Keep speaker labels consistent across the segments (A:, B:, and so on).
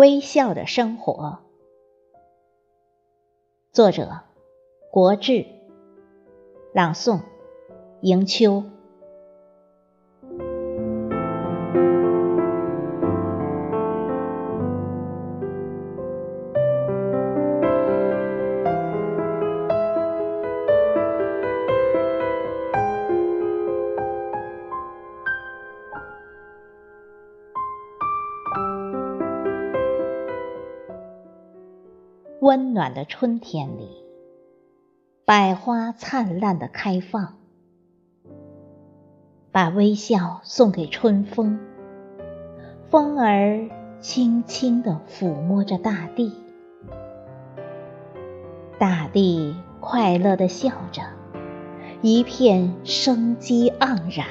A: 微笑的生活，作者：国志，朗诵：迎秋。温暖的春天里，百花灿烂的开放，把微笑送给春风，风儿轻轻地抚摸着大地，大地快乐地笑着，一片生机盎然，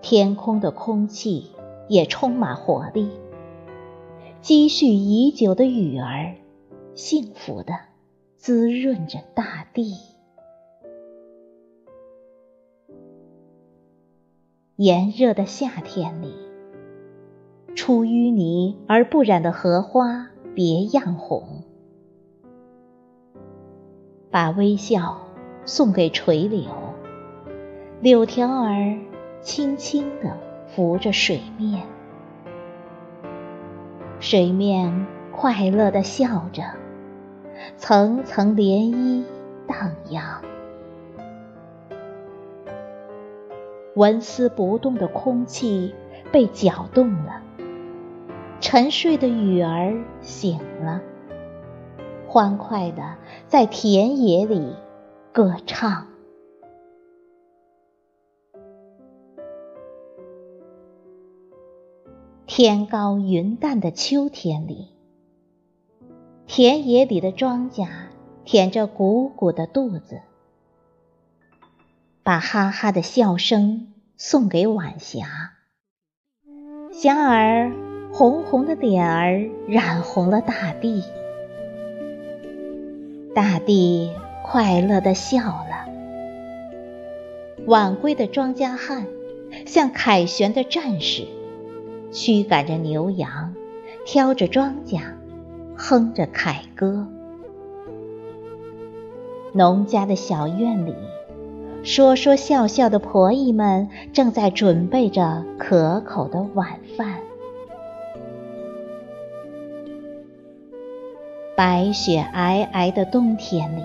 A: 天空的空气也充满活力。积蓄已久的雨儿，幸福的滋润着大地。炎热的夏天里，出淤泥而不染的荷花别样红。把微笑送给垂柳，柳条儿轻轻地拂着水面。水面快乐地笑着，层层涟漪荡漾。纹丝不动的空气被搅动了，沉睡的雨儿醒了，欢快地在田野里歌唱。天高云淡的秋天里，田野里的庄稼填着鼓鼓的肚子，把哈哈的笑声送给晚霞。霞儿红红的脸儿染红了大地，大地快乐的笑了。晚归的庄稼汉像凯旋的战士。驱赶着牛羊，挑着庄稼，哼着凯歌。农家的小院里，说说笑笑的婆姨们正在准备着可口的晚饭。白雪皑皑的冬天里，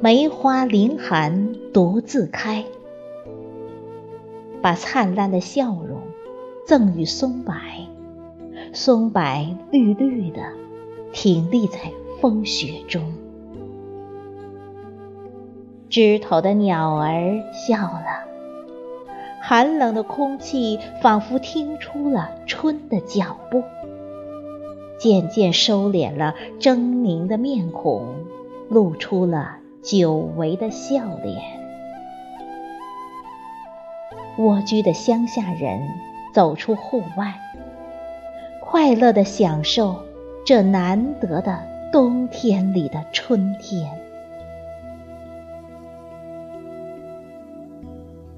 A: 梅花凌寒独自开，把灿烂的笑容。赠予松柏，松柏绿绿的，挺立在风雪中。枝头的鸟儿笑了，寒冷的空气仿佛听出了春的脚步，渐渐收敛了狰狞的面孔，露出了久违的笑脸。蜗居的乡下人。走出户外，快乐地享受这难得的冬天里的春天。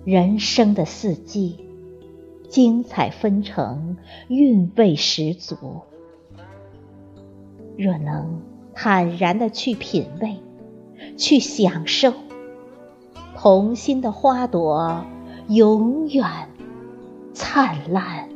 A: 人生的四季，精彩纷呈，韵味十足。若能坦然地去品味，去享受，童心的花朵永远。灿烂。